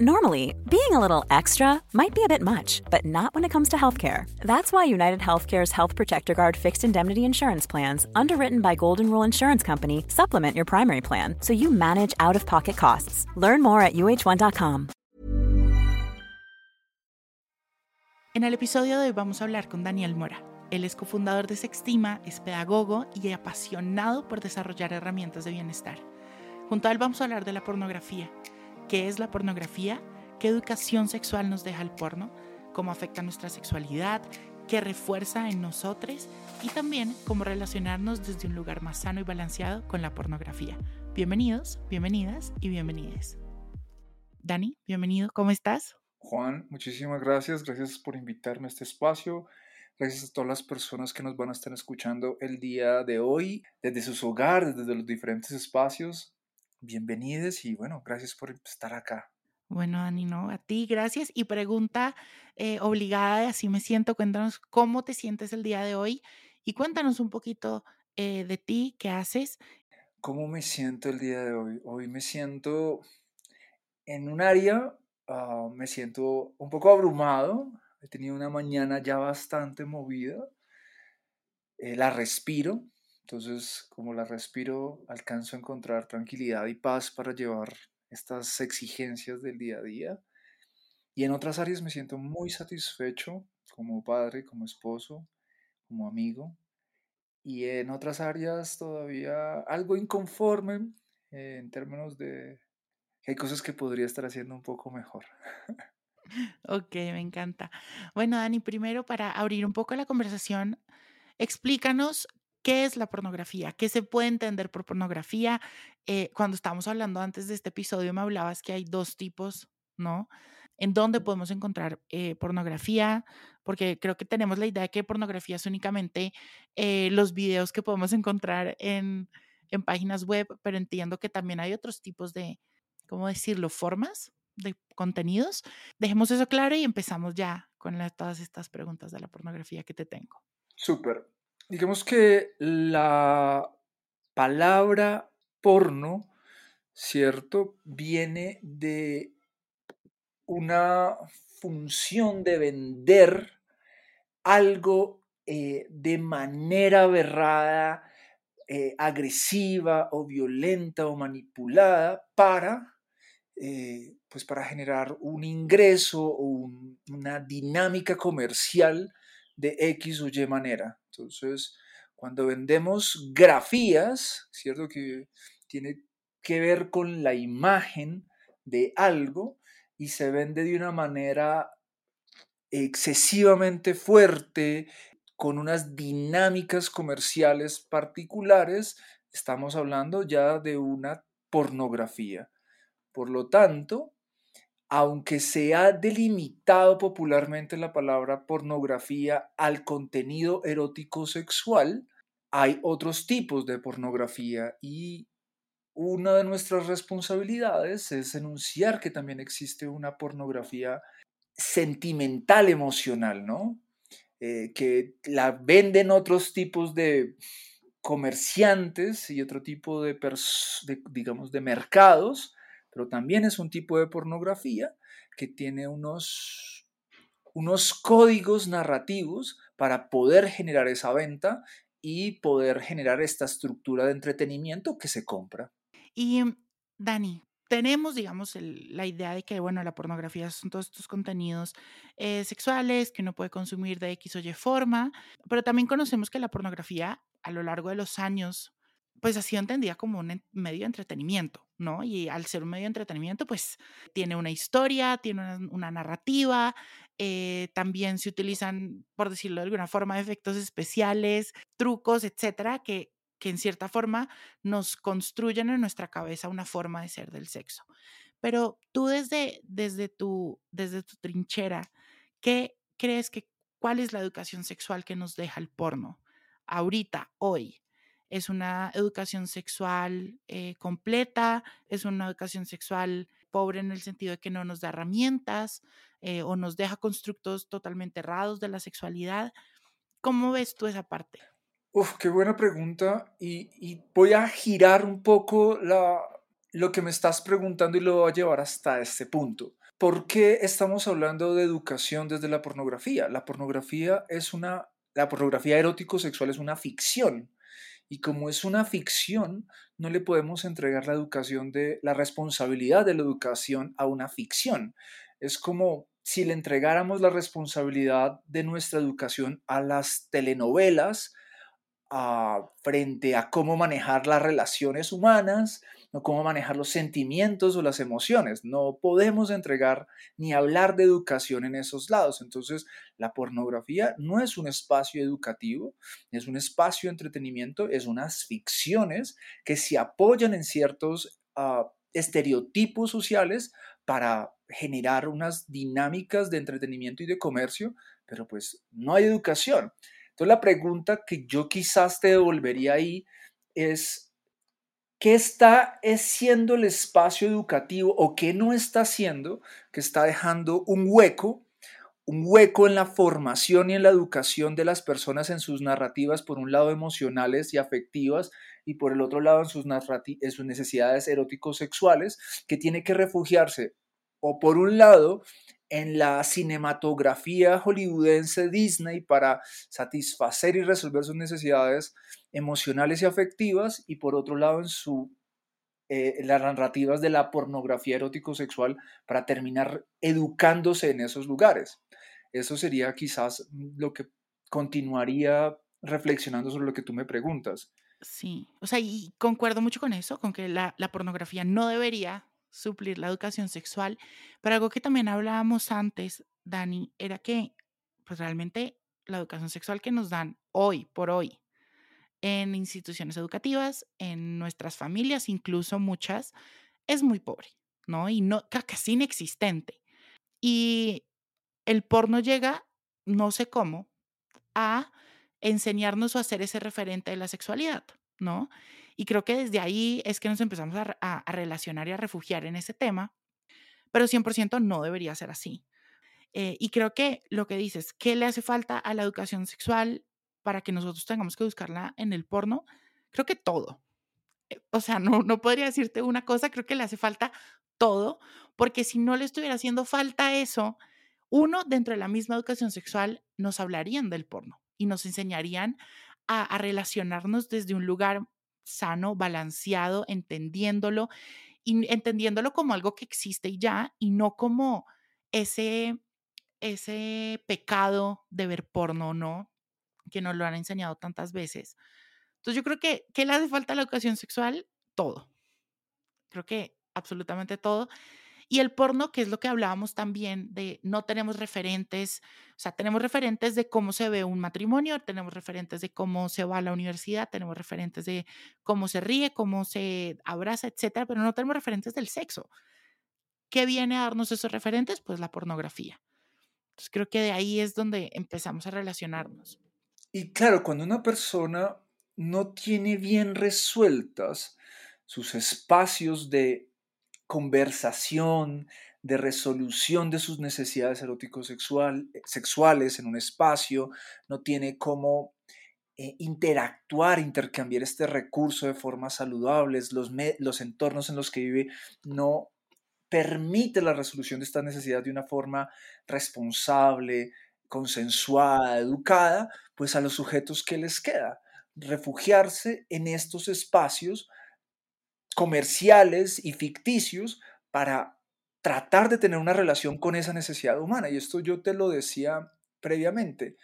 Normally, being a little extra might be a bit much, but not when it comes to healthcare. That's why United Healthcare's Health Protector Guard fixed indemnity insurance plans, underwritten by Golden Rule Insurance Company, supplement your primary plan so you manage out of pocket costs. Learn more at uh1.com. En el episodio de hoy vamos a hablar con Daniel Mora. Él es cofundador de Sextima, es pedagogo y apasionado por desarrollar herramientas de bienestar. Junto a él vamos a hablar de la pornografía qué es la pornografía, qué educación sexual nos deja el porno, cómo afecta nuestra sexualidad, qué refuerza en nosotros y también cómo relacionarnos desde un lugar más sano y balanceado con la pornografía. Bienvenidos, bienvenidas y bienvenides. Dani, bienvenido, ¿cómo estás? Juan, muchísimas gracias, gracias por invitarme a este espacio. Gracias a todas las personas que nos van a estar escuchando el día de hoy, desde sus hogares, desde los diferentes espacios bienvenidos y bueno, gracias por estar acá. Bueno, Dani, no, a ti, gracias. Y pregunta eh, obligada, así me siento, cuéntanos cómo te sientes el día de hoy y cuéntanos un poquito eh, de ti, qué haces. ¿Cómo me siento el día de hoy? Hoy me siento en un área, ah, me siento un poco abrumado, he tenido una mañana ya bastante movida, eh, la respiro, entonces, como la respiro, alcanzo a encontrar tranquilidad y paz para llevar estas exigencias del día a día. Y en otras áreas me siento muy satisfecho como padre, como esposo, como amigo. Y en otras áreas todavía algo inconforme eh, en términos de que hay cosas que podría estar haciendo un poco mejor. Ok, me encanta. Bueno, Dani, primero para abrir un poco la conversación, explícanos ¿Qué es la pornografía? ¿Qué se puede entender por pornografía? Eh, cuando estábamos hablando antes de este episodio, me hablabas que hay dos tipos, ¿no? ¿En dónde podemos encontrar eh, pornografía? Porque creo que tenemos la idea de que pornografía es únicamente eh, los videos que podemos encontrar en, en páginas web, pero entiendo que también hay otros tipos de, ¿cómo decirlo?, formas de contenidos. Dejemos eso claro y empezamos ya con todas estas preguntas de la pornografía que te tengo. Súper digamos que la palabra porno, ¿cierto? Viene de una función de vender algo eh, de manera aberrada, eh, agresiva o violenta o manipulada para, eh, pues para generar un ingreso o una dinámica comercial de X o Y manera. Entonces, cuando vendemos grafías, ¿cierto? Que tiene que ver con la imagen de algo y se vende de una manera excesivamente fuerte, con unas dinámicas comerciales particulares, estamos hablando ya de una pornografía. Por lo tanto, aunque se ha delimitado popularmente la palabra pornografía al contenido erótico sexual, hay otros tipos de pornografía y una de nuestras responsabilidades es enunciar que también existe una pornografía sentimental emocional, ¿no? Eh, que la venden otros tipos de comerciantes y otro tipo de, digamos, de mercados pero también es un tipo de pornografía que tiene unos, unos códigos narrativos para poder generar esa venta y poder generar esta estructura de entretenimiento que se compra. Y mm, Dani, tenemos, digamos, la idea de que, bueno, la pornografía son todos estos contenidos eh, sexuales que uno puede consumir de X o Y forma, pero también conocemos que la pornografía a lo largo de los años pues ha sido entendida como un medio de entretenimiento, ¿no? Y al ser un medio de entretenimiento, pues tiene una historia, tiene una, narrativa, eh, también se utilizan, por decirlo de alguna forma, efectos especiales, trucos, etcétera, que, que en cierta forma nos construyen en nuestra cabeza una forma de ser del sexo. Pero tú desde, desde, tu, desde tu trinchera, ¿qué crees que, cuál es la educación sexual que nos deja el porno ahorita, hoy? Es una educación sexual eh, completa, es una educación sexual pobre en el sentido de que no nos da herramientas eh, o nos deja constructos totalmente errados de la sexualidad. ¿Cómo ves tú esa parte? Uf, qué buena pregunta. Y, voy a girar un poco la, lo que me estás preguntando y lo voy a llevar hasta este punto. ¿Por qué estamos hablando de educación desde la pornografía? La pornografía es una, la pornografía erótico-sexual es una ficción. Y como es una ficción, no le podemos entregar la educación de la responsabilidad de la educación a una ficción. Es como si le entregáramos la responsabilidad de nuestra educación a las telenovelas, frente a cómo manejar las relaciones humanas, no cómo manejar los sentimientos o las emociones. No podemos entregar ni hablar de educación en esos lados. Entonces, la pornografía no es un espacio educativo, es un espacio de entretenimiento, es unas ficciones que se apoyan en ciertos ah, estereotipos sociales para generar unas dinámicas de entretenimiento y de comercio, pero pues no hay educación. Entonces la pregunta que yo quizás te devolvería ahí es, ¿qué está siendo el espacio educativo o qué no está haciendo que está dejando un hueco, un hueco en la formación y en la educación de las personas en sus narrativas, por un lado emocionales y afectivas, y por el otro lado en sus, en sus necesidades eróticos sexuales, que tiene que refugiarse o por un lado en la cinematografía hollywoodense Disney para satisfacer y resolver sus necesidades emocionales y afectivas y por otro lado en su eh, las narrativas de la pornografía erótico sexual para terminar educándose en esos lugares. Eso sería quizás lo que continuaría reflexionando sobre lo que tú me preguntas. Sí, o sea, y concuerdo mucho con eso, con que la, la pornografía no debería suplir la educación sexual. Pero algo que también hablábamos antes, Dani, era que pues realmente la educación sexual que nos dan hoy por hoy en instituciones educativas, en nuestras familias, incluso muchas, es muy pobre, ¿no? Y no, casi inexistente. Y el porno llega, no sé cómo, a enseñarnos o hacer ese referente de la sexualidad, ¿no? Y creo que desde ahí es que nos empezamos a, relacionar y a refugiar en ese tema, pero 100% no debería ser así. Eh, y creo que lo que dices, ¿qué le hace falta a la educación sexual para que nosotros tengamos que buscarla en el porno? Creo que todo. Eh, o sea, no, no podría decirte una cosa, creo que le hace falta todo, porque si no le estuviera haciendo falta eso, uno, dentro de la misma educación sexual, nos hablarían del porno y nos enseñarían a, a relacionarnos desde un lugar sano, balanceado, entendiéndolo y entendiéndolo como algo que existe y ya, y no como ese, ese pecado de ver porno, ¿no? Que nos lo han enseñado tantas veces. Entonces yo creo que, ¿qué le hace falta a la educación sexual? Todo. Creo que absolutamente todo. Y el porno, que es lo que hablábamos también de no tenemos referentes, o sea, tenemos referentes de cómo se ve un matrimonio, tenemos referentes de cómo se va a la universidad, tenemos referentes de cómo se ríe, cómo se abraza, etcétera, pero no tenemos referentes del sexo. ¿Qué viene a darnos esos referentes? Pues la pornografía. Entonces creo que de ahí es donde empezamos a relacionarnos. Y claro, cuando una persona no tiene bien resueltas sus espacios de conversación, de resolución de sus necesidades eróticos sexual, eh, sexuales en un espacio, no tiene cómo eh, interactuar, intercambiar este recurso de formas saludables, los, los entornos en los que vive no permite la resolución de esta necesidad de una forma responsable, consensuada, educada, pues a los sujetos que les queda refugiarse en estos espacios comerciales y ficticios para tratar de tener una relación con esa necesidad humana. Y esto yo te lo decía previamente.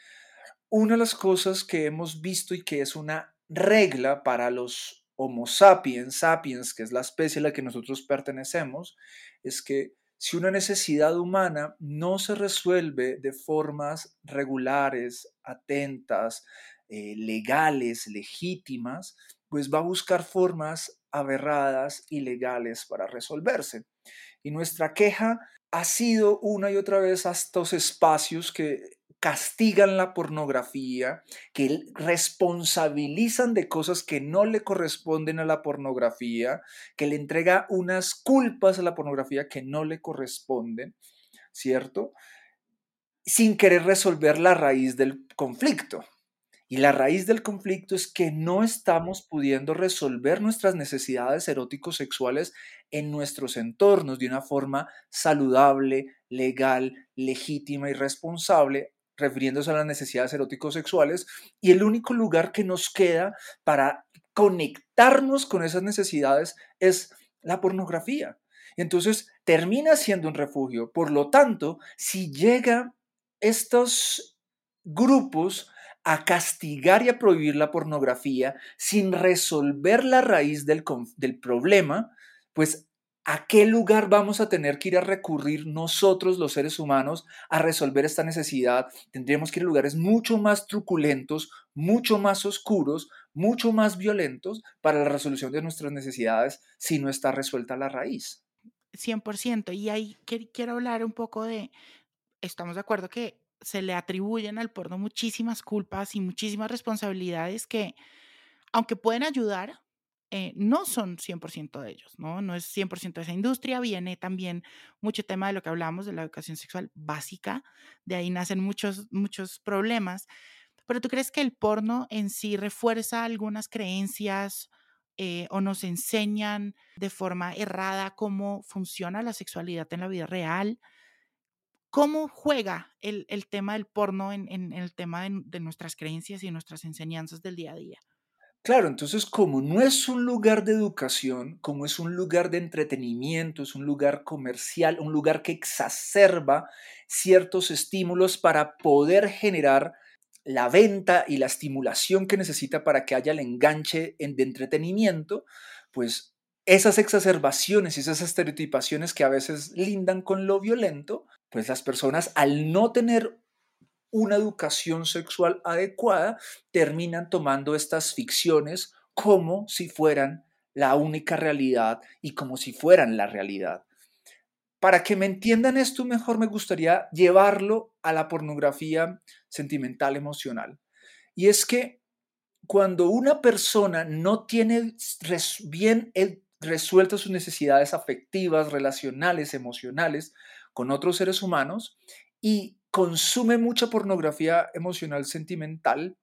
Una de las cosas que hemos visto y que es una regla para los Homo sapiens, sapiens, que es la especie a la que nosotros pertenecemos, es que si una necesidad humana no se resuelve de formas regulares, atentas, eh, legales, legítimas, pues va a buscar formas aberradas, ilegales para resolverse. Y nuestra queja ha sido una y otra vez a estos espacios que castigan la pornografía, que responsabilizan de cosas que no le corresponden a la pornografía, que le entrega unas culpas a la pornografía que no le corresponden, ¿cierto? Sin querer resolver la raíz del conflicto. Y la raíz del conflicto es que no estamos pudiendo resolver nuestras necesidades eróticos sexuales en nuestros entornos de una forma saludable, legal, legítima y responsable, refiriéndose a las necesidades eróticos sexuales. Y el único lugar que nos queda para conectarnos con esas necesidades es la pornografía. Entonces termina siendo un refugio. Por lo tanto, si llega estos grupos a castigar y a prohibir la pornografía sin resolver la raíz del, del problema, pues ¿a qué lugar vamos a tener que ir a recurrir nosotros los seres humanos a resolver esta necesidad? Tendríamos que ir a lugares mucho más truculentos, mucho más oscuros, mucho más violentos para la resolución de nuestras necesidades si no está resuelta la raíz. 100%. Y ahí quiero hablar un poco de, estamos de acuerdo que se le atribuyen al porno muchísimas culpas y muchísimas responsabilidades que, aunque pueden ayudar, eh, no son 100% de ellos, ¿no? No es 100% de esa industria, viene también mucho tema de lo que hablamos de la educación sexual básica, de ahí nacen muchos, muchos problemas, pero ¿tú crees que el porno en sí refuerza algunas creencias eh, o nos enseñan de forma errada cómo funciona la sexualidad en la vida real? ¿Cómo juega el, tema del porno en, el tema de, nuestras creencias y nuestras enseñanzas del día a día? Claro, entonces como no es un lugar de educación, como es un lugar de entretenimiento, es un lugar comercial, un lugar que exacerba ciertos estímulos para poder generar la venta y la estimulación que necesita para que haya el enganche de entretenimiento, pues esas exacerbaciones y esas estereotipaciones que a veces lindan con lo violento, pues las personas al no tener una educación sexual adecuada terminan tomando estas ficciones como si fueran la única realidad y como si fueran la realidad. Para que me entiendan esto mejor, me gustaría llevarlo a la pornografía sentimental emocional. Y es que cuando una persona no tiene bien resueltas sus necesidades afectivas, relacionales, emocionales con otros seres humanos y consume mucha pornografía emocional sentimental,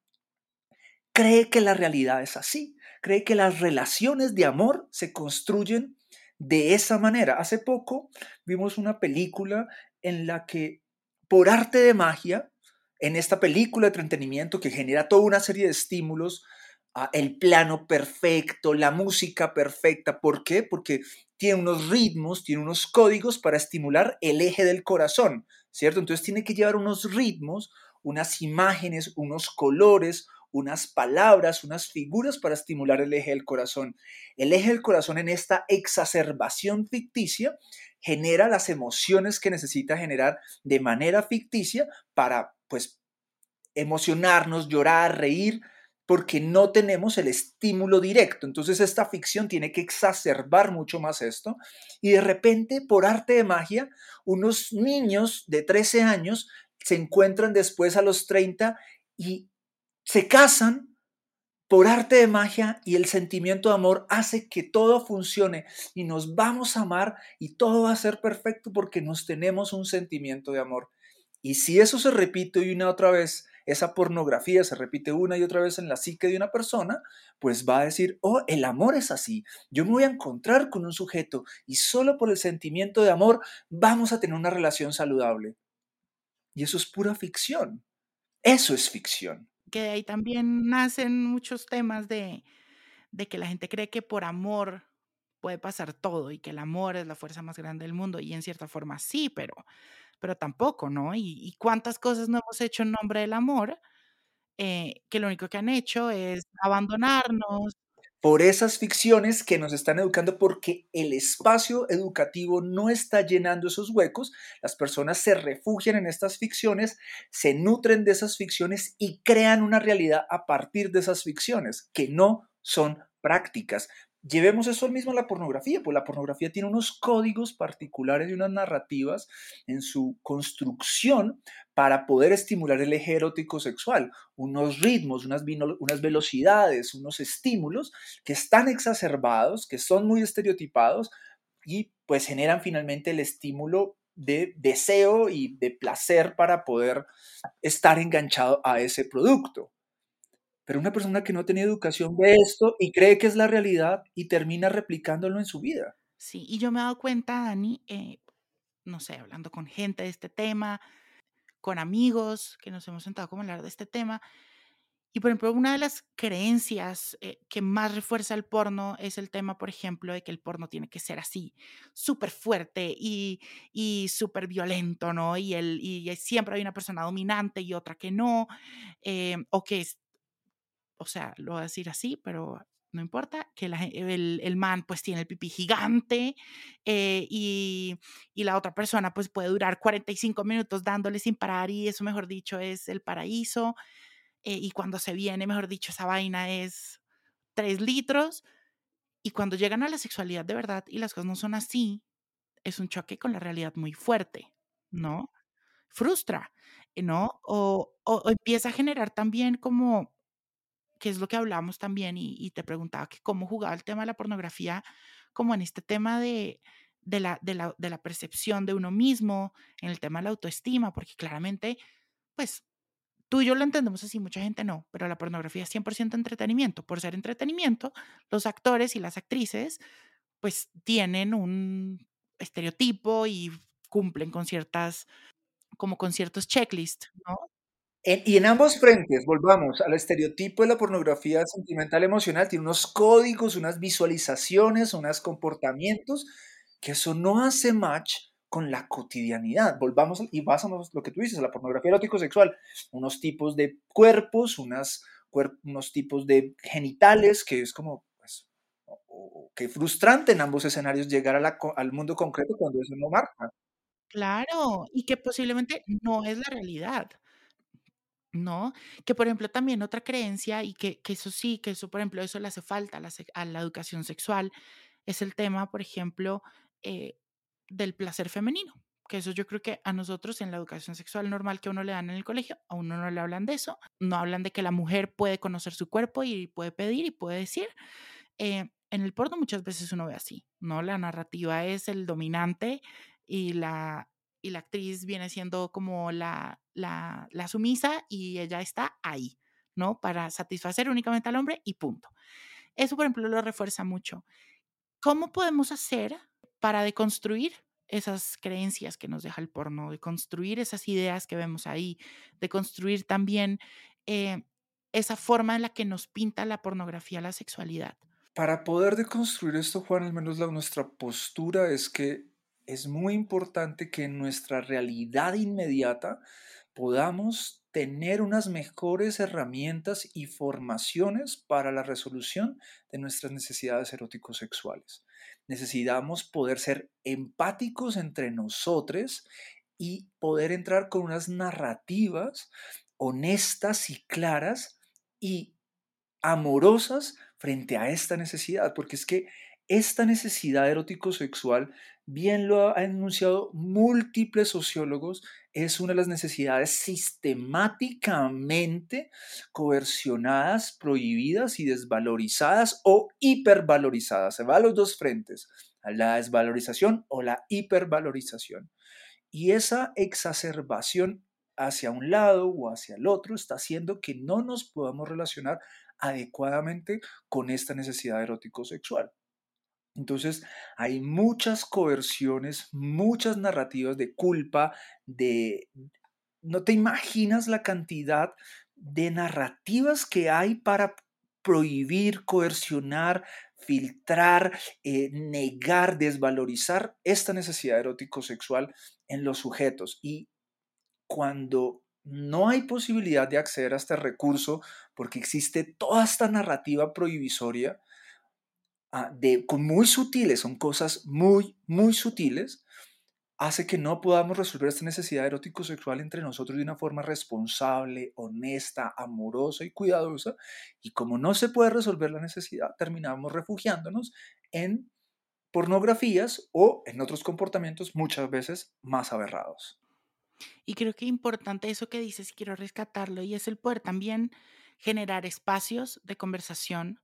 cree que la realidad es así, cree que las relaciones de amor se construyen de esa manera. Hace poco vimos una película en la que por arte de magia, en esta película de entretenimiento que genera toda una serie de estímulos, el plano perfecto, la música perfecta. ¿Por qué? Porque tiene unos ritmos, tiene unos códigos para estimular el eje del corazón, ¿cierto? Entonces tiene que llevar unos ritmos, unas imágenes, unos colores, unas palabras, unas figuras para estimular el eje del corazón. El eje del corazón en esta exacerbación ficticia genera las emociones que necesita generar de manera ficticia para, pues, emocionarnos, llorar, reír, porque no tenemos el estímulo directo. Entonces esta ficción tiene que exacerbar mucho más esto. Y de repente, por arte de magia, unos niños de 13 años se encuentran después a los 30 y se casan por arte de magia y el sentimiento de amor hace que todo funcione y nos vamos a amar y todo va a ser perfecto porque nos tenemos un sentimiento de amor. Y si eso se repite una otra vez esa pornografía se repite una y otra vez en la psique de una persona, pues va a decir, oh, el amor es así, yo me voy a encontrar con un sujeto y solo por el sentimiento de amor vamos a tener una relación saludable. Y eso es pura ficción. Eso es ficción. Que de ahí también nacen muchos temas de, de que la gente cree que por amor puede pasar todo y que el amor es la fuerza más grande del mundo y en cierta forma sí, pero pero tampoco, ¿no? Y, cuántas cosas no hemos hecho en nombre del amor, eh, que lo único que han hecho es abandonarnos. Por esas ficciones que nos están educando, porque el espacio educativo no está llenando esos huecos, las personas se refugian en estas ficciones, se nutren de esas ficciones y crean una realidad a partir de esas ficciones, que no son prácticas. Llevemos eso mismo a la pornografía, pues la pornografía tiene unos códigos particulares y unas narrativas en su construcción para poder estimular el eje erótico sexual, unos ritmos, unas, velocidades, unos estímulos que están exacerbados, que son muy estereotipados y pues generan finalmente el estímulo de deseo y de placer para poder estar enganchado a ese producto. Pero una persona que no tiene educación ve esto y cree que es la realidad y termina replicándolo en su vida. Sí, y yo me he dado cuenta, Dani, eh, no sé, hablando con gente de este tema, con amigos que nos hemos sentado como a hablar de este tema. Y por ejemplo, una de las creencias eh, que más refuerza el porno es el tema, por ejemplo, de que el porno tiene que ser así, súper fuerte y, y súper violento, ¿no? Y, el, y siempre hay una persona dominante y otra que no, eh, o que es, o sea, lo voy a decir así, pero no importa, que el, el, man pues tiene el pipí gigante eh, y, y, la otra persona pues puede durar 45 minutos dándole sin parar y eso mejor dicho es el paraíso eh, y cuando se viene mejor dicho esa vaina es 3 litros y cuando llegan a la sexualidad de verdad y las cosas no son así, es un choque con la realidad muy fuerte, ¿no? Frustra, ¿no? O, o, o empieza a generar también como que es lo que hablamos también, y, te preguntaba que cómo jugaba el tema de la pornografía, como en este tema de, la, de la percepción de uno mismo, en el tema de la autoestima, porque claramente, pues tú y yo lo entendemos así, mucha gente no, pero la pornografía es 100% entretenimiento. Por ser entretenimiento, los actores y las actrices, pues tienen un estereotipo y cumplen con ciertas, como con ciertos checklists, ¿no? Y en ambos frentes, volvamos al estereotipo de la pornografía sentimental emocional, tiene unos códigos, unas visualizaciones, unos comportamientos, que eso no hace match con la cotidianidad. Volvamos y basamos lo que tú dices, la pornografía erótico-sexual, unos tipos de cuerpos, unas, unos tipos de genitales, que es como, pues, que frustrante en ambos escenarios llegar al mundo concreto cuando eso no marca. Claro, y que posiblemente no es la realidad. ¿No? Que, por ejemplo, también otra creencia, y que, que eso sí, que eso, por ejemplo, eso le hace falta a la, a la educación sexual, es el tema, por ejemplo, eh, del placer femenino. Que eso yo creo que a nosotros en la educación sexual normal que a uno le dan en el colegio, a uno no le hablan de eso, no hablan de que la mujer puede conocer su cuerpo y puede pedir y puede decir. Eh, en el porno muchas veces uno ve así, ¿no? La narrativa es el dominante y la, y la actriz viene siendo como la, la, sumisa y ella está ahí, ¿no? Para satisfacer únicamente al hombre y punto. Eso, por ejemplo, lo refuerza mucho. ¿Cómo podemos hacer para deconstruir esas creencias que nos deja el porno, de construir esas ideas que vemos ahí, de construir también eh, esa forma en la que nos pinta la pornografía la sexualidad? Para poder deconstruir esto, Juan, al menos la, nuestra postura es que es muy importante que en nuestra realidad inmediata podamos tener unas mejores herramientas y formaciones para la resolución de nuestras necesidades eróticos sexuales. Necesitamos poder ser empáticos entre nosotros y poder entrar con unas narrativas honestas y claras y amorosas frente a esta necesidad, porque es que esta necesidad erótico-sexual, bien lo han enunciado múltiples sociólogos, es una de las necesidades sistemáticamente coercionadas, prohibidas y desvalorizadas o hipervalorizadas. Se va a los dos frentes, a la desvalorización o la hipervalorización. Y esa exacerbación hacia un lado o hacia el otro está haciendo que no nos podamos relacionar adecuadamente con esta necesidad erótico-sexual. Entonces, hay muchas coerciones, muchas narrativas de culpa, de... No te imaginas la cantidad de narrativas que hay para prohibir, coercionar, filtrar, eh, negar, desvalorizar esta necesidad erótico-sexual en los sujetos. Y cuando no hay posibilidad de acceder a este recurso porque existe toda esta narrativa prohibisoria, de, con muy sutiles, son cosas muy, muy sutiles, hace que no podamos resolver esta necesidad erótico-sexual entre nosotros de una forma responsable, honesta, amorosa y cuidadosa. Y como no se puede resolver la necesidad, terminamos refugiándonos en pornografías o en otros comportamientos muchas veces más aberrados. Y creo que importante eso que dices, quiero rescatarlo, y es el poder también generar espacios de conversación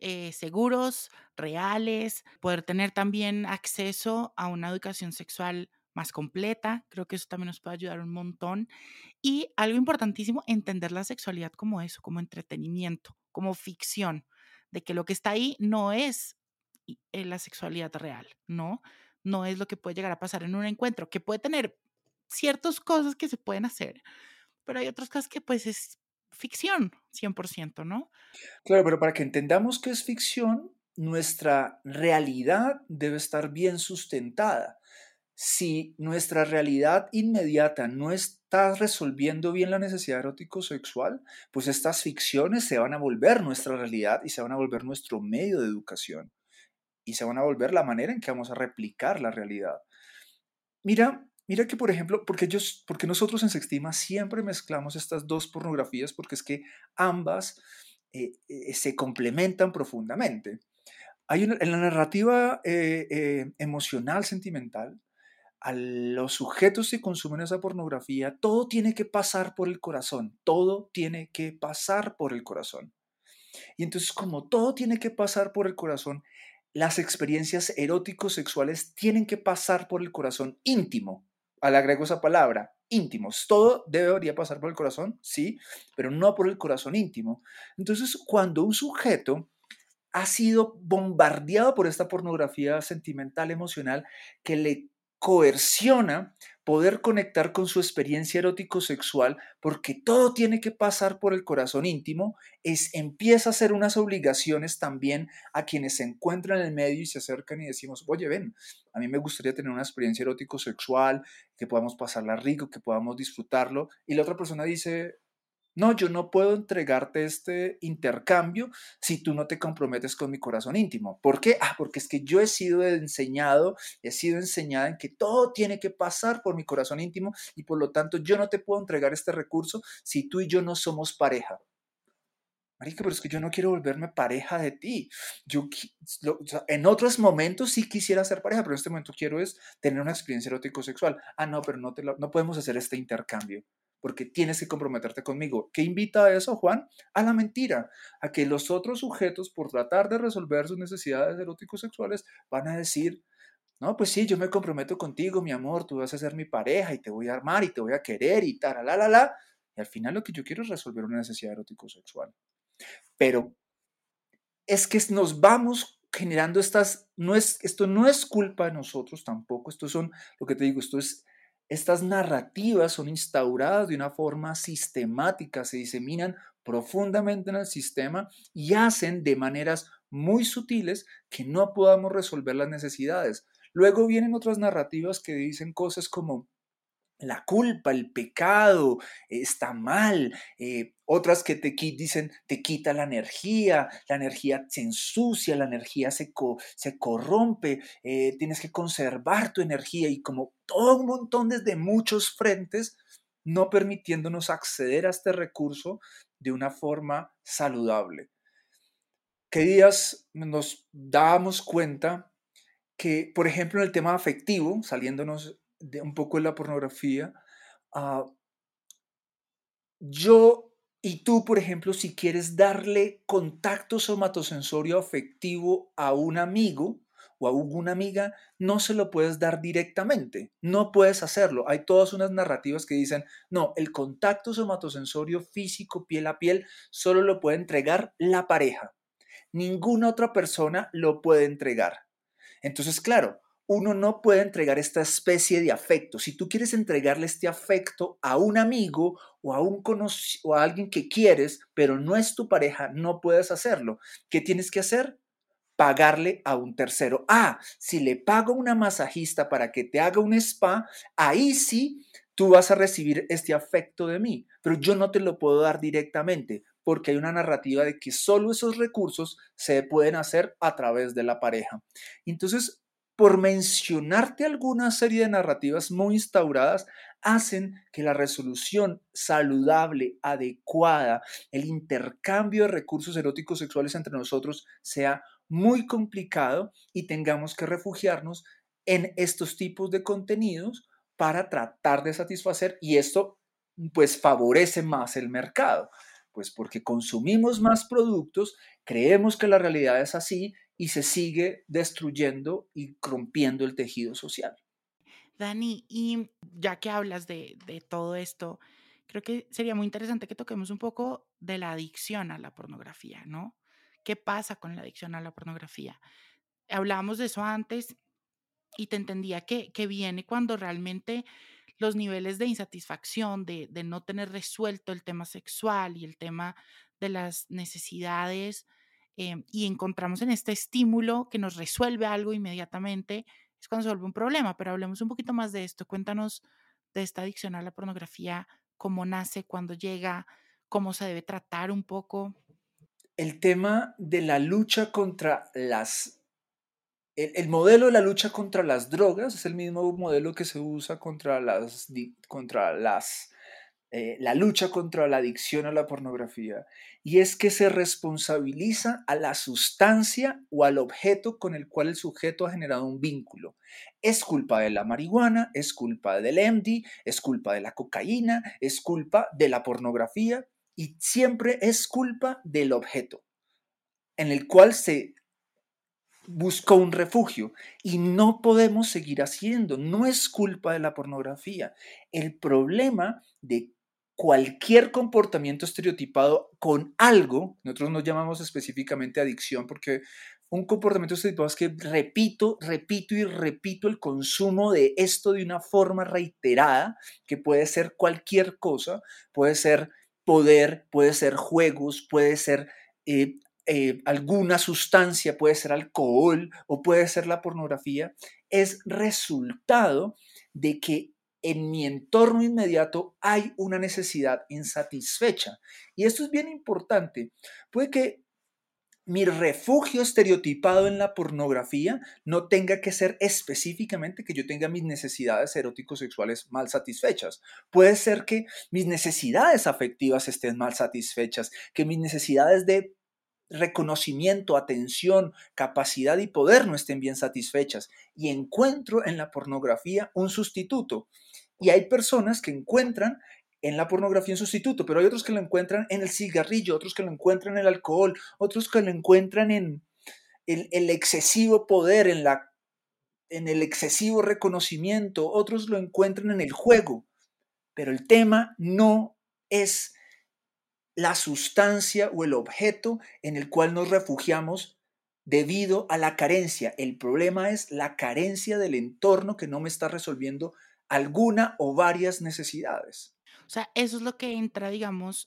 eh, seguros, reales, poder tener también acceso a una educación sexual más completa. Creo que eso también nos puede ayudar un montón. Y algo importantísimo, entender la sexualidad como eso, como entretenimiento, como ficción, de que lo que está ahí no es eh, la sexualidad real, ¿no? No es lo que puede llegar a pasar en un encuentro, que puede tener ciertas cosas que se pueden hacer, pero hay otras cosas que pues es ficción, 100%, ¿no? Claro, pero para que entendamos que es ficción, nuestra realidad debe estar bien sustentada. Si nuestra realidad inmediata no está resolviendo bien la necesidad erótico-sexual, pues estas ficciones se van a volver nuestra realidad y se van a volver nuestro medio de educación y se van a volver la manera en que vamos a replicar la realidad. Mira, mira que por ejemplo, porque, ellos, porque nosotros en Sextima siempre mezclamos estas dos pornografías porque es que ambas eh, eh, se complementan profundamente. Hay en la narrativa eh, emocional, sentimental, a los sujetos que consumen esa pornografía, todo tiene que pasar por el corazón, todo tiene que pasar por el corazón. Y entonces como todo tiene que pasar por el corazón, las experiencias eróticos sexuales tienen que pasar por el corazón íntimo. Al agrego esa palabra, íntimos. Todo debería pasar por el corazón, sí, pero no por el corazón íntimo. Entonces, cuando un sujeto ha sido bombardeado por esta pornografía sentimental, emocional, que le coerciona poder conectar con su experiencia erótico-sexual porque todo tiene que pasar por el corazón íntimo, es, empieza a hacer unas obligaciones también a quienes se encuentran en el medio y se acercan y decimos, oye, ven, a mí me gustaría tener una experiencia erótico-sexual, que podamos pasarla rico, que podamos disfrutarlo, y la otra persona dice, no, yo no puedo entregarte este intercambio si tú no te comprometes con mi corazón íntimo. ¿Por qué? Ah, porque es que yo he sido enseñado, he sido enseñada en que todo tiene que pasar por mi corazón íntimo y por lo tanto yo no te puedo entregar este recurso si tú y yo no somos pareja. Marica, pero es que yo no quiero volverme pareja de ti. Yo, en otros momentos sí quisiera ser pareja, pero en este momento quiero es tener una experiencia erótico-sexual. Ah, no, pero no, te no podemos hacer este intercambio porque tienes que comprometerte conmigo. ¿Qué invita a eso, Juan? A la mentira, a que los otros sujetos, por tratar de resolver sus necesidades eróticos sexuales, van a decir, no, pues sí, yo me comprometo contigo, mi amor, tú vas a ser mi pareja y te voy a armar y te voy a querer y tal, la, la, la. Y al final lo que yo quiero es resolver una necesidad erótico sexual. Pero es que nos vamos generando estas, no es, esto no es culpa de nosotros tampoco, esto son, lo que te digo, esto es estas narrativas son instauradas de una forma sistemática, se diseminan profundamente en el sistema y hacen de maneras muy sutiles que no podamos resolver las necesidades. Luego vienen otras narrativas que dicen cosas como la culpa, el pecado, está mal. Eh, otras que te dicen te quita la energía, la energía se ensucia, la energía se, se corrompe, eh, tienes que conservar tu energía y como todo un montón desde muchos frentes, no permitiéndonos acceder a este recurso de una forma saludable. ¿Qué días nos dábamos cuenta que, por ejemplo, en el tema afectivo, saliéndonos de un poco de la pornografía, ah, yo y tú, por ejemplo, si quieres darle contacto somatosensorio afectivo a un amigo o a alguna amiga, no se lo puedes dar directamente, no puedes hacerlo. Hay todas unas narrativas que dicen, no, el contacto somatosensorio físico, piel a piel, solo lo puede entregar la pareja. Ninguna otra persona lo puede entregar. Entonces, claro, uno no puede entregar esta especie de afecto. Si tú quieres entregarle este afecto a un amigo o a, un o a alguien que quieres, pero no es tu pareja, no puedes hacerlo. ¿Qué tienes que hacer? Pagarle a un tercero. Ah, si le pago a una masajista para que te haga un spa, ahí sí tú vas a recibir este afecto de mí, pero yo no te lo puedo dar directamente porque hay una narrativa de que solo esos recursos se pueden hacer a través de la pareja. Entonces, por mencionarte alguna serie de narrativas muy instauradas, hacen que la resolución saludable, adecuada, el intercambio de recursos eróticos sexuales entre nosotros sea muy complicado y tengamos que refugiarnos en estos tipos de contenidos para tratar de satisfacer y esto pues favorece más el mercado, pues porque consumimos más productos, creemos que la realidad es así y se sigue destruyendo y rompiendo el tejido social. Dani, y ya que hablas de, de todo esto, creo que sería muy interesante que toquemos un poco de la adicción a la pornografía, ¿no? ¿Qué pasa con la adicción a la pornografía? Hablábamos de eso antes y te entendía que, que viene cuando realmente los niveles de insatisfacción, de, de no tener resuelto el tema sexual y el tema de las necesidades, eh, y encontramos en este estímulo que nos resuelve algo inmediatamente, es cuando se vuelve un problema. Pero hablemos un poquito más de esto. Cuéntanos de esta adicción a la pornografía, cómo nace, cuándo llega, cómo se debe tratar un poco. El tema de la lucha contra las el, modelo de la lucha contra las drogas es el mismo modelo que se usa contra las, contra las eh, la lucha contra la adicción a la pornografía, y es que se responsabiliza a la sustancia o al objeto con el cual el sujeto ha generado un vínculo. Es culpa de la marihuana, es culpa del MD, es culpa de la cocaína, es culpa de la pornografía, y siempre es culpa del objeto en el cual se buscó un refugio y no podemos seguir haciendo. No es culpa de la pornografía. El problema de cualquier comportamiento estereotipado con algo, nosotros no llamamos específicamente adicción porque un comportamiento estereotipado es que repito, repito y repito el consumo de esto de una forma reiterada, que puede ser cualquier cosa, puede ser poder, puede ser juegos, puede ser eh, eh, alguna sustancia, puede ser alcohol o puede ser la pornografía, es resultado de que en mi entorno inmediato hay una necesidad insatisfecha. Y esto es bien importante. Puede que mi refugio estereotipado en la pornografía no tenga que ser específicamente que yo tenga mis necesidades eróticos sexuales mal satisfechas. Puede ser que mis necesidades afectivas estén mal satisfechas, que mis necesidades de reconocimiento, atención, capacidad y poder no estén bien satisfechas y encuentro en la pornografía un sustituto. Y hay personas que encuentran en la pornografía un sustituto, pero hay otros que lo encuentran en el cigarrillo, otros que lo encuentran en el alcohol, otros que lo encuentran en el, excesivo poder, en, la, en el excesivo reconocimiento, otros lo encuentran en el juego. Pero el tema no es la sustancia o el objeto en el cual nos refugiamos debido a la carencia. El problema es la carencia del entorno que no me está resolviendo alguna o varias necesidades. O sea, eso es lo que entra, digamos,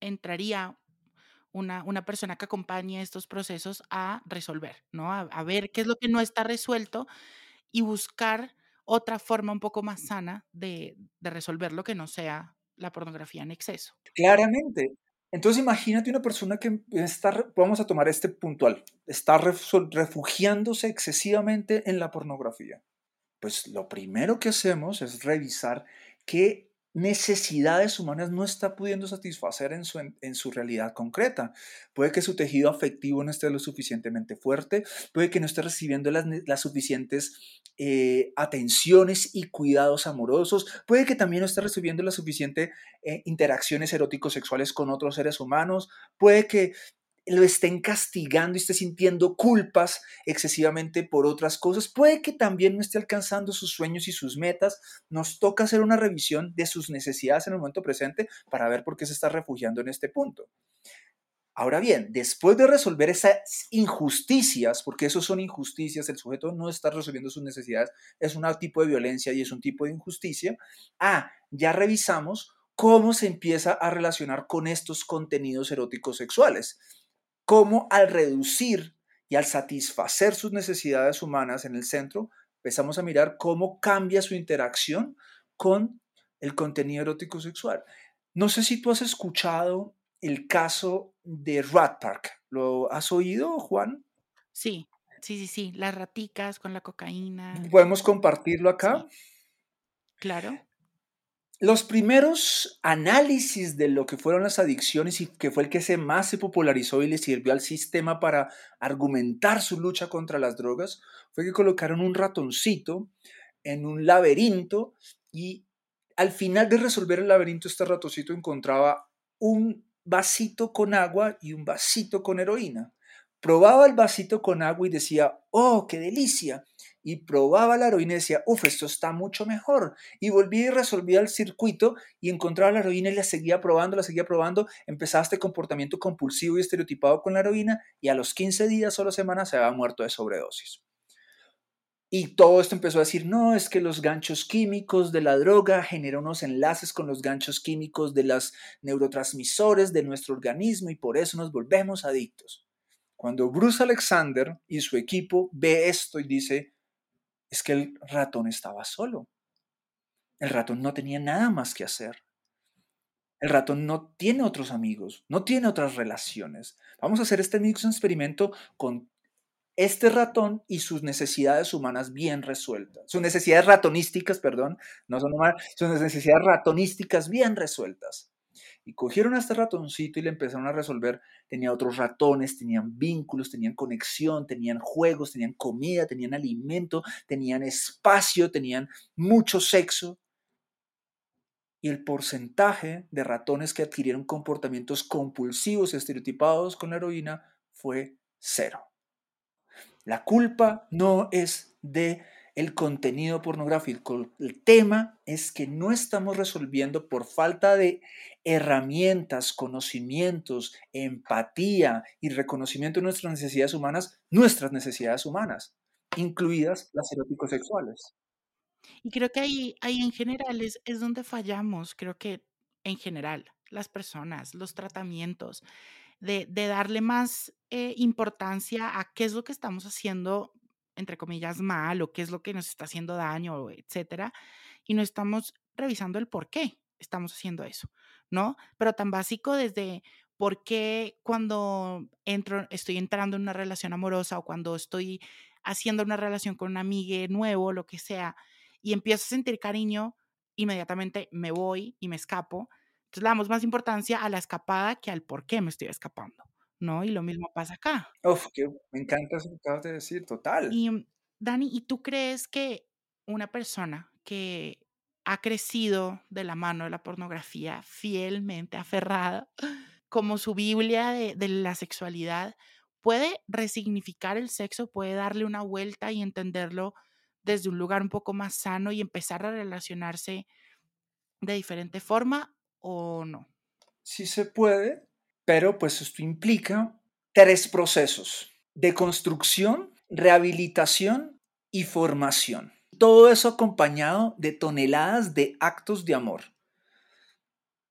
entraría una, una persona que acompañe estos procesos a resolver, ¿no? A, ver qué es lo que no está resuelto y buscar otra forma un poco más sana de, de resolver lo que no sea la pornografía en exceso. Claramente. Entonces imagínate una persona que está, vamos a tomar este puntual, está refugiándose excesivamente en la pornografía. Pues lo primero que hacemos es revisar qué necesidades humanas no está pudiendo satisfacer en su, en, su realidad concreta. Puede que su tejido afectivo no esté lo suficientemente fuerte, puede que no esté recibiendo las, las suficientes eh, atenciones y cuidados amorosos, puede que también no esté recibiendo las suficientes eh, interacciones eróticos sexuales con otros seres humanos, puede que lo estén castigando y esté sintiendo culpas excesivamente por otras cosas, puede que también no esté alcanzando sus sueños y sus metas. Nos toca hacer una revisión de sus necesidades en el momento presente para ver por qué se está refugiando en este punto. Ahora bien, después de resolver esas injusticias, porque eso son injusticias, el sujeto no está resolviendo sus necesidades, es un tipo de violencia y es un tipo de injusticia, ah, ya revisamos cómo se empieza a relacionar con estos contenidos eróticos sexuales cómo al reducir y al satisfacer sus necesidades humanas en el centro, empezamos a mirar cómo cambia su interacción con el contenido erótico sexual. No sé si tú has escuchado el caso de Rat Park. ¿Lo has oído, Juan? Sí, sí, sí, sí. Las raticas con la cocaína. ¿Podemos compartirlo acá? Claro. Los primeros análisis de lo que fueron las adicciones y que fue el que se más se popularizó y le sirvió al sistema para argumentar su lucha contra las drogas fue que colocaron un ratoncito en un laberinto y al final de resolver el laberinto este ratoncito encontraba un vasito con agua y un vasito con heroína. probaba el vasito con agua y decía, oh, qué delicia. Y probaba la heroína y decía, uff, esto está mucho mejor. Y volvía y resolvía el circuito y encontraba la heroína y la seguía probando, la seguía probando. Empezaba este comportamiento compulsivo y estereotipado con la heroína y a los 15 días o la semana se había muerto de sobredosis. Y todo esto empezó a decir, no, es que los ganchos químicos de la droga generan unos enlaces con los ganchos químicos de los neurotransmisores de nuestro organismo y por eso nos volvemos adictos. Cuando Bruce Alexander y su equipo ve esto y dice, es que el ratón estaba solo. El ratón no tenía nada más que hacer. El ratón no tiene otros amigos, no tiene otras relaciones. Vamos a hacer este mismo experimento con este ratón y sus necesidades humanas bien resueltas, sus necesidades ratonísticas, perdón, no son humanas, sus necesidades ratonísticas bien resueltas. Y cogieron a este ratoncito y le empezaron a resolver. Tenía otros ratones, tenían vínculos, tenían conexión, tenían juegos, tenían comida, tenían alimento, tenían espacio, tenían mucho sexo. Y el porcentaje de ratones que adquirieron comportamientos compulsivos y estereotipados con la heroína fue cero. La culpa no es de el contenido pornográfico. El tema es que no estamos resolviendo por falta de herramientas, conocimientos, empatía y reconocimiento de nuestras necesidades humanas, nuestras necesidades humanas, incluidas las eróticos sexuales. Y creo que ahí, ahí en general es, donde fallamos, creo que en general, las personas, los tratamientos, de, darle más eh, importancia a qué es lo que estamos haciendo, entre comillas, mal o qué es lo que nos está haciendo daño, etcétera, y no estamos revisando el por qué estamos haciendo eso, ¿no? Pero tan básico desde por qué cuando entro, estoy entrando en una relación amorosa o cuando estoy haciendo una relación con un amigo nuevo, lo que sea, y empiezo a sentir cariño, inmediatamente me voy y me escapo entonces le damos más importancia a la escapada que al por qué me estoy escapando, ¿no? Y lo mismo pasa acá. Uf, que me encanta eso que acabas de decir, total. Y Dani, ¿y tú crees que una persona que ha crecido de la mano de la pornografía, fielmente aferrada, como su Biblia de, la sexualidad, puede resignificar el sexo, puede darle una vuelta y entenderlo desde un lugar un poco más sano y empezar a relacionarse de diferente forma o no? Sí se puede, pero pues esto implica tres procesos de construcción, rehabilitación y formación. Todo eso acompañado de toneladas de actos de amor.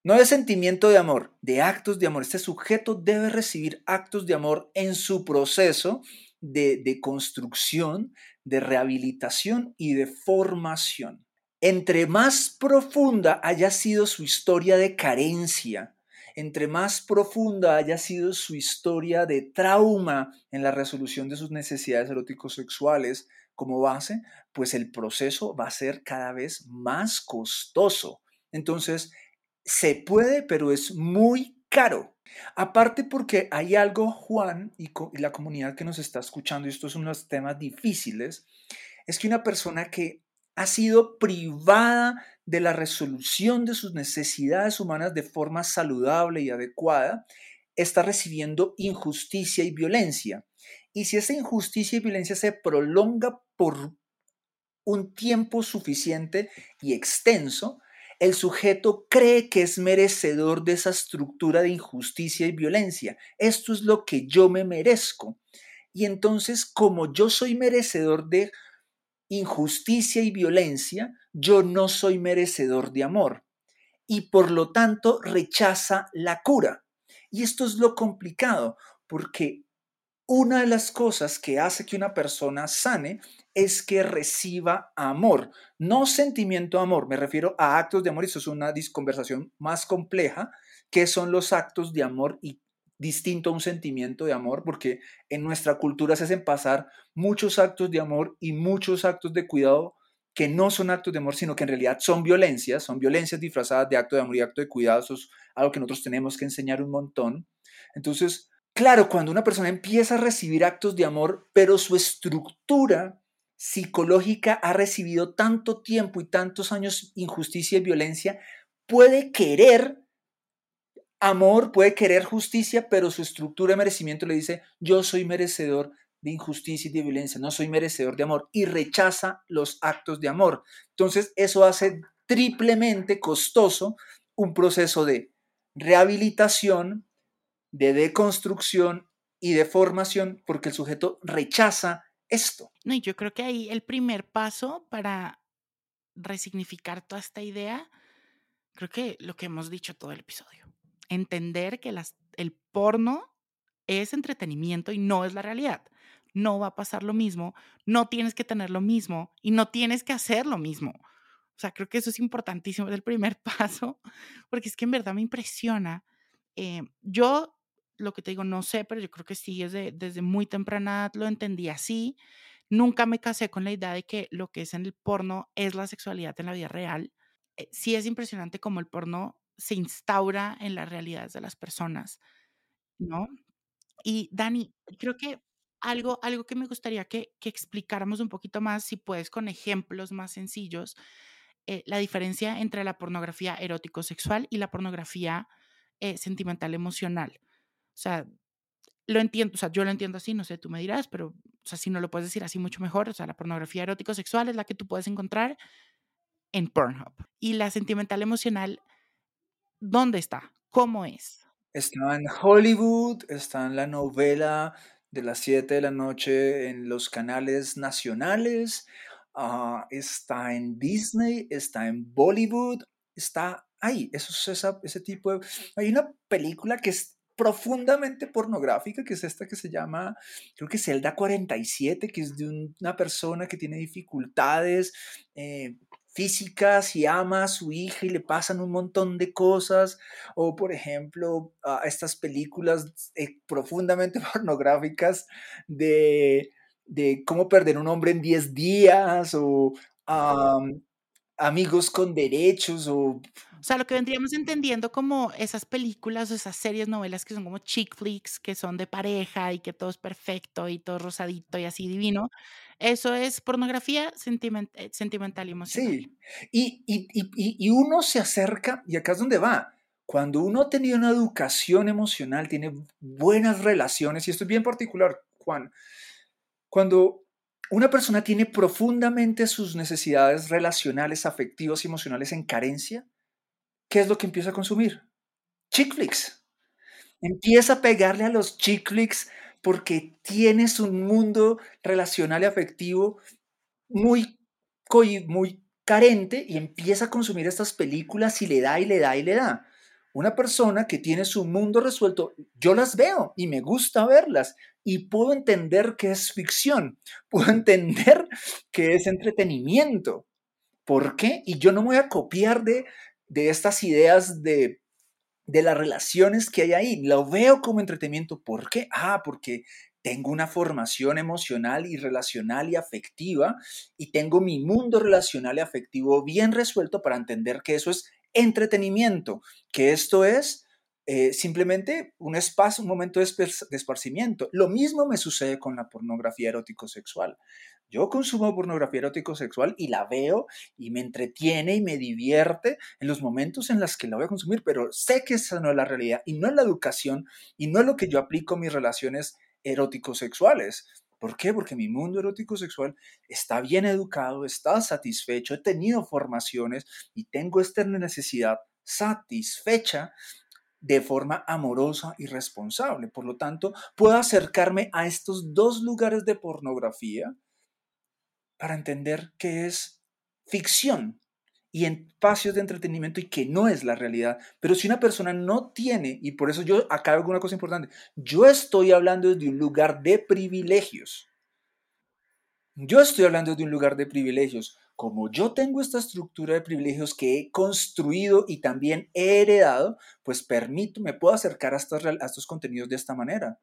No de sentimiento de amor, de actos de amor. Este sujeto debe recibir actos de amor en su proceso de, de construcción, de rehabilitación y de formación. Entre más profunda haya sido su historia de carencia, entre más profunda haya sido su historia de trauma en la resolución de sus necesidades eróticos sexuales como base, pues el proceso va a ser cada vez más costoso. Entonces, se puede, pero es muy caro. Aparte porque hay algo, Juan, y, la comunidad que nos está escuchando, y estos son unos temas difíciles, es que una persona que ha sido privada de la resolución de sus necesidades humanas de forma saludable y adecuada, está recibiendo injusticia y violencia. Y si esa injusticia y violencia se prolonga por un tiempo suficiente y extenso, el sujeto cree que es merecedor de esa estructura de injusticia y violencia. Esto es lo que yo me merezco. Y entonces, como yo soy merecedor de injusticia y violencia, yo no soy merecedor de amor y por lo tanto rechaza la cura. Y esto es lo complicado, porque una de las cosas que hace que una persona sane es que reciba amor, no sentimiento de amor, me refiero a actos de amor, eso es una conversación más compleja, que son los actos de amor y distinto a un sentimiento de amor, porque en nuestra cultura se hacen pasar muchos actos de amor y muchos actos de cuidado que no son actos de amor, sino que en realidad son violencias, son violencias disfrazadas de acto de amor y acto de cuidado, eso es algo que nosotros tenemos que enseñar un montón. Entonces, claro, cuando una persona empieza a recibir actos de amor, pero su estructura psicológica ha recibido tanto tiempo y tantos años injusticia y violencia, puede querer amor, puede querer justicia, pero su estructura de merecimiento le dice, yo soy merecedor de injusticia y de violencia, no soy merecedor de amor y rechaza los actos de amor. Entonces, eso hace triplemente costoso un proceso de rehabilitación, de deconstrucción y de formación, porque el sujeto rechaza esto. No, y yo creo que ahí el primer paso para resignificar toda esta idea, creo que lo que hemos dicho todo el episodio, entender que las, el porno es entretenimiento y no es la realidad. No va a pasar lo mismo, no tienes que tener lo mismo y no tienes que hacer lo mismo. O sea, creo que eso es importantísimo, es el primer paso, porque es que en verdad me impresiona. Eh, yo, lo que te digo, no sé, pero yo creo que sí, desde, desde muy temprana lo entendí así. Nunca me casé con la idea de que lo que es en el porno es la sexualidad en la vida real. Eh, sí es impresionante cómo el porno se instaura en las realidades de las personas, ¿no? Y Dani, creo que algo, algo que me gustaría que, que explicáramos un poquito más, si puedes, con ejemplos más sencillos, eh, la diferencia entre la pornografía erótico-sexual y la pornografía eh, sentimental emocional. O sea, lo entiendo, o sea, yo lo entiendo así, no sé, tú me dirás, pero, o sea, si no lo puedes decir así mucho mejor, o sea, la pornografía erótico-sexual es la que tú puedes encontrar en Pornhub. Y la sentimental emocional, ¿dónde está? ¿Cómo es? Está en Hollywood, está en la novela de las 7 de la noche en los canales nacionales, uh, está en Disney, está en Bollywood, está ahí. Eso es esa, ese tipo de... Hay una película que es profundamente pornográfica, que es esta que se llama, creo que Zelda 47, que es de una persona que tiene dificultades eh, físicas y ama a su hija y le pasan un montón de cosas, o por ejemplo, estas películas eh, profundamente pornográficas de, de, cómo perder un hombre en 10 días, o amigos con derechos, o... O sea, lo que vendríamos entendiendo como esas películas o esas series, novelas que son como chick flicks, que son de pareja y que todo es perfecto y todo rosadito y así divino, eso es pornografía eh, sentimental y emocional. Sí, y, y, y, y, uno se acerca, y acá es donde va. Cuando uno ha tenido una educación emocional, tiene buenas relaciones, y esto es bien particular, Juan, cuando una persona tiene profundamente sus necesidades relacionales, afectivas y emocionales en carencia, ¿qué es lo que empieza a consumir? Chick flicks. Empieza a pegarle a los chick flicks porque tienes un mundo relacional y afectivo muy, muy carente y empieza a consumir estas películas y le da y le da y le da. Una persona que tiene su mundo resuelto, yo las veo y me gusta verlas y puedo entender que es ficción, puedo entender que es entretenimiento. ¿Por qué? Y yo no me voy a copiar de, de estas ideas de de las relaciones que hay ahí. Lo veo como entretenimiento. ¿Por qué? Ah, porque tengo una formación emocional y relacional y afectiva y tengo mi mundo relacional y afectivo bien resuelto para entender que eso es entretenimiento, que esto es eh, simplemente un espacio, un momento de, esparcimiento. Lo mismo me sucede con la pornografía erótico-sexual. Yo consumo pornografía erótico-sexual y la veo y me entretiene y me divierte en los momentos en los que la voy a consumir, pero sé que esa no es la realidad y no es la educación y no es lo que yo aplico en mis relaciones erótico-sexuales. ¿Por qué? Porque mi mundo erótico-sexual está bien educado, está satisfecho, he tenido formaciones y tengo esta necesidad satisfecha de forma amorosa y responsable. Por lo tanto, puedo acercarme a estos dos lugares de pornografía para entender que es ficción y espacios de entretenimiento y que no es la realidad. Pero si una persona no tiene, y por eso yo acá hago una cosa importante, yo estoy hablando de un lugar de privilegios. Yo estoy hablando de un lugar de privilegios. Como yo tengo esta estructura de privilegios que he construido y también he heredado, pues permito, me puedo acercar a estos, a estos contenidos de esta manera.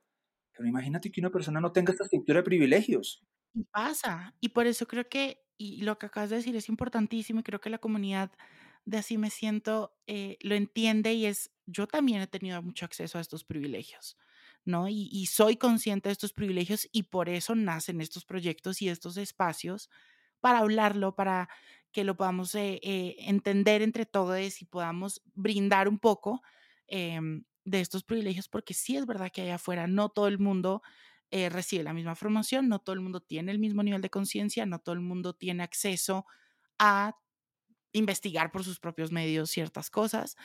Pero imagínate que una persona no tenga esta estructura de privilegios. Y pasa. Y por eso creo que, y lo que acabas de decir es importantísimo y creo que la comunidad de Así Me Siento eh, lo entiende y es, yo también he tenido mucho acceso a estos privilegios, ¿no? Y, y soy consciente de estos privilegios y por eso nacen estos proyectos y estos espacios para hablarlo, para que lo podamos eh, eh, entender entre todos y podamos brindar un poco em, de estos privilegios, porque sí es verdad que allá afuera no todo el mundo eh, recibe la misma formación, no todo el mundo tiene el mismo nivel de conciencia, no todo el mundo tiene acceso a investigar por sus propios medios ciertas cosas.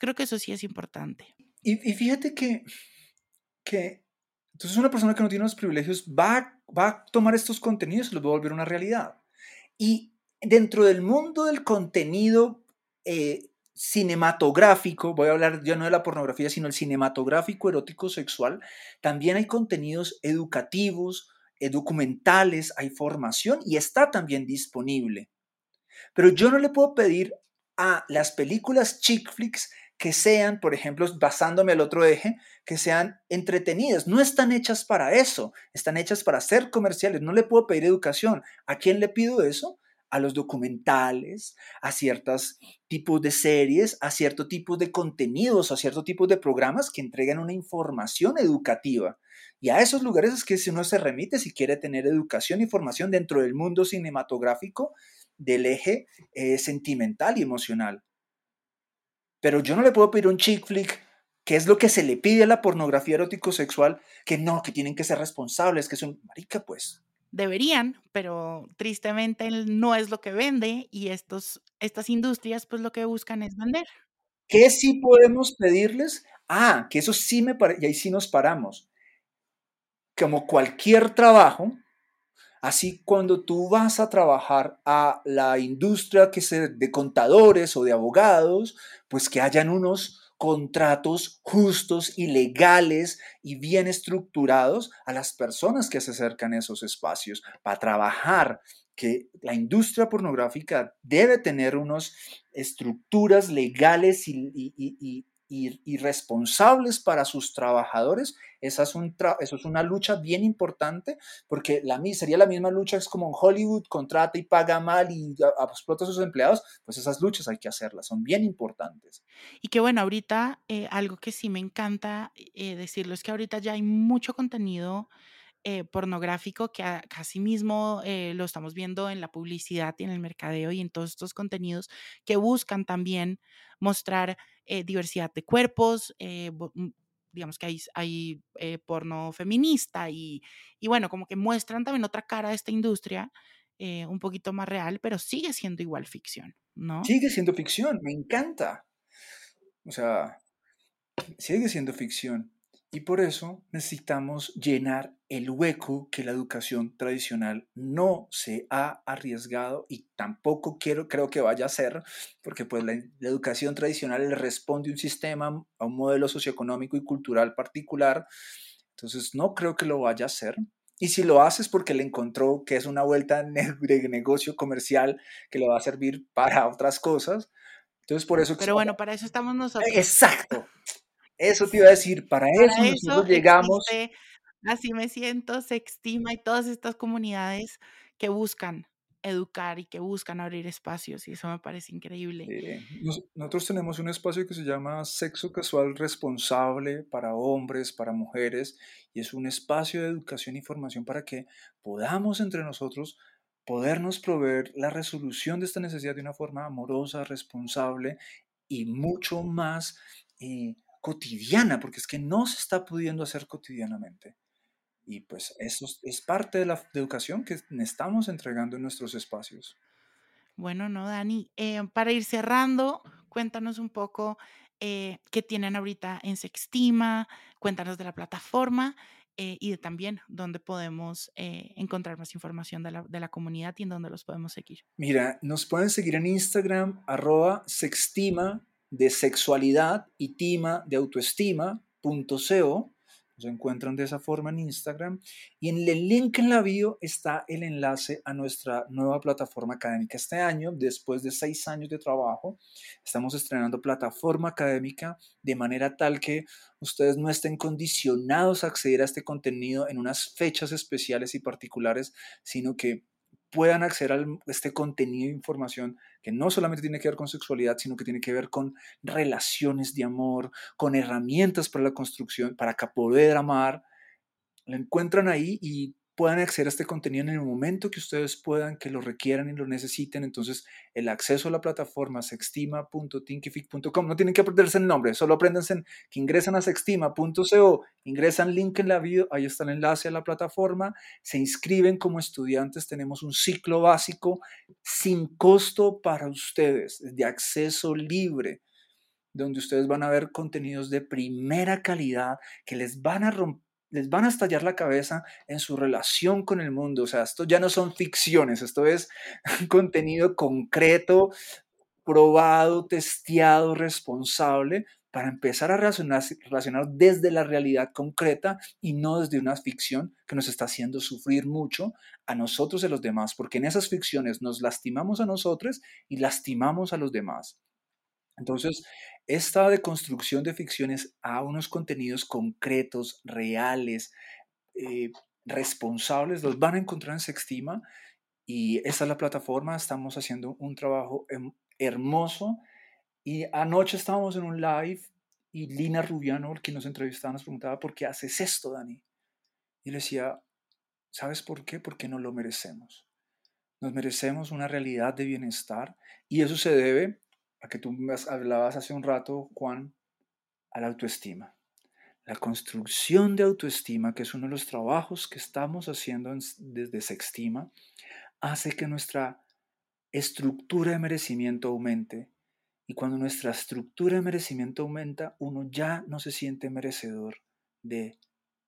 creo que eso sí es importante. Y, fíjate que, que entonces una persona que no tiene los privilegios va, va a tomar estos contenidos y los va a volver una realidad. Y dentro del mundo del contenido eh, cinematográfico, voy a hablar ya no de la pornografía, sino el cinematográfico erótico sexual, también hay contenidos educativos, eh, documentales, hay formación y está también disponible. Pero yo no le puedo pedir a las películas chick flicks que sean, por ejemplo, basándome al otro eje, que sean entretenidas. No están hechas para eso, están hechas para ser comerciales. No le puedo pedir educación. ¿A quién le pido eso? A los documentales, a ciertos tipos de series, a cierto tipo de contenidos, a cierto tipo de programas que entregan una información educativa. Y a esos lugares es que si uno se remite si quiere tener educación y formación dentro del mundo cinematográfico del eje eh, sentimental y emocional. Pero yo no le puedo pedir un chick flick que es lo que se le pide a la pornografía erótico-sexual, que no, que tienen que ser responsables, que son, marica, pues, deberían, pero tristemente no es lo que vende y estos, estas industrias pues lo que buscan es vender. ¿Qué sí podemos pedirles? Ah, que eso sí me parece, y ahí sí nos paramos. Como cualquier trabajo, así cuando tú vas a trabajar a la industria que sea de contadores o de abogados, pues que hayan unos contratos justos y legales y bien estructurados a las personas que se acercan a esos espacios para trabajar que la industria pornográfica debe tener unas estructuras legales y, y, responsables para sus trabajadores, esa es eso es una lucha bien importante porque la, sería la misma lucha, es como en Hollywood, contrata y paga mal y explota a sus empleados, pues esas luchas hay que hacerlas, son bien importantes. Y que bueno, ahorita eh, algo que sí me encanta eh, decirlo es que ahorita ya hay mucho contenido eh, pornográfico que casi mismo lo estamos viendo en la publicidad y en el mercadeo y en todos estos contenidos que buscan también mostrar eh, diversidad de cuerpos, eh, mm, digamos que hay, hay eh, porno feminista y, y, bueno, como que muestran también otra cara de esta industria, un poquito más real, pero sigue siendo igual ficción, ¿no? Sigue siendo ficción, me encanta. O sea, sigue siendo ficción. Y por eso necesitamos llenar el hueco que la educación tradicional no se ha arriesgado y tampoco quiero, creo que vaya a ser, porque pues la, educación tradicional le responde un sistema, a un modelo socioeconómico y cultural particular. Entonces no creo que lo vaya a hacer. Y si lo hace es porque le encontró que es una vuelta de negocio comercial que le va a servir para otras cosas. Entonces por eso... Pero bueno, para eso estamos nosotros. Exacto. Eso te iba a decir, para, eso, nosotros llegamos. así me siento, se estima y todas estas comunidades que buscan educar y que buscan abrir espacios y eso me parece increíble. nosotros tenemos un espacio que se llama Sexo Casual Responsable para hombres, para mujeres y es un espacio de educación y formación para que podamos entre nosotros podernos proveer la resolución de esta necesidad de una forma amorosa, responsable y mucho más eh, cotidiana, porque es que no se está pudiendo hacer cotidianamente. Y pues eso es parte de la educación que estamos entregando en nuestros espacios. Bueno, no, Dani, eh, para ir cerrando, cuéntanos un poco eh, qué tienen ahorita en Sextima, cuéntanos de la plataforma eh, y de también dónde podemos encontrar más información de la, de la, comunidad y en dónde los podemos seguir. Mira, nos pueden seguir en Instagram, arroba sextima de sexualidad y tima de autoestima.co. Nos encuentran de esa forma en Instagram. Y en el link en la bio está el enlace a nuestra nueva plataforma académica. Este año, después de seis años de trabajo, estamos estrenando plataforma académica de manera tal que ustedes no estén condicionados a acceder a este contenido en unas fechas especiales y particulares, sino que puedan acceder a este contenido de información que no solamente tiene que ver con sexualidad, sino que tiene que ver con relaciones de amor, con herramientas para la construcción, para poder amar. Lo encuentran ahí y puedan acceder a este contenido en el momento que ustedes puedan, que lo requieran y lo necesiten. Entonces, el acceso a la plataforma sextima.tinkific.com, no tienen que aprenderse el nombre, solo apréndanse que ingresan a sextima.co, ingresan link en la bio, ahí está el enlace a la plataforma, se inscriben como estudiantes, tenemos un ciclo básico sin costo para ustedes, de acceso libre donde ustedes van a ver contenidos de primera calidad que les van a romper les van a estallar la cabeza en su relación con el mundo. O sea, esto ya no son ficciones, esto es contenido concreto, probado, testeado, responsable, para empezar a relacionar, relacionar, desde la realidad concreta y no desde una ficción que nos está haciendo sufrir mucho a nosotros y a los demás, porque en esas ficciones nos lastimamos a nosotros y lastimamos a los demás. Entonces, esta deconstrucción de ficciones a unos contenidos concretos, reales, eh, responsables, los van a encontrar en Sextima y esta es la plataforma, estamos haciendo un trabajo hermoso y anoche estábamos en un live y Lina Rubiano, el que nos entrevistaba, nos preguntaba, ¿por qué haces esto, Dani? Y le decía, ¿sabes por qué? Porque no lo merecemos. Nos merecemos una realidad de bienestar y eso se debe a que tú hablabas hace un rato, Juan, a la autoestima. La construcción de autoestima, que es uno de los trabajos que estamos haciendo desde Sextima, hace que nuestra estructura de merecimiento aumente. Y cuando nuestra estructura de merecimiento aumenta, uno ya no se siente merecedor de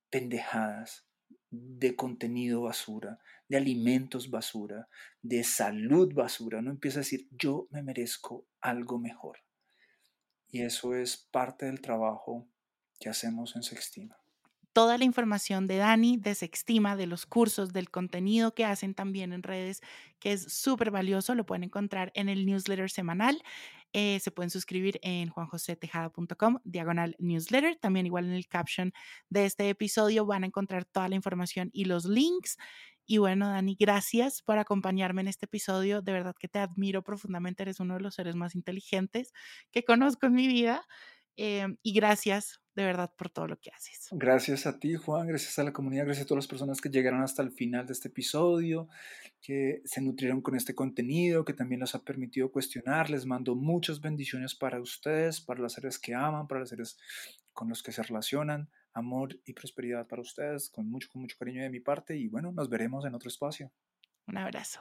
pendejadas, de contenido basura, de alimentos basura, de salud basura. No empieza a decir, yo me merezco algo mejor. Y eso es parte del trabajo que hacemos en Sextima. Toda la información de Dani, de Sextima, de los cursos, del contenido que hacen también en redes, que es súper valioso, lo pueden encontrar en el newsletter semanal. Eh, se pueden suscribir en juanjosetejada.com, diagonal newsletter. También igual en el caption de este episodio van a encontrar toda la información y los links. Y bueno, Dani, gracias por acompañarme en este episodio. De verdad que te admiro profundamente. Eres uno de los seres más inteligentes que conozco en mi vida. Em, y gracias de verdad por todo lo que haces. Gracias a ti, Juan, gracias a la comunidad, gracias a todas las personas que llegaron hasta el final de este episodio, que se nutrieron con este contenido, que también los ha permitido cuestionar. Les mando muchas bendiciones para ustedes, para las seres que aman, para los seres con los que se relacionan amor y prosperidad para ustedes, con mucho, con mucho cariño de mi parte y bueno, nos veremos en otro espacio. Un abrazo.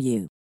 you.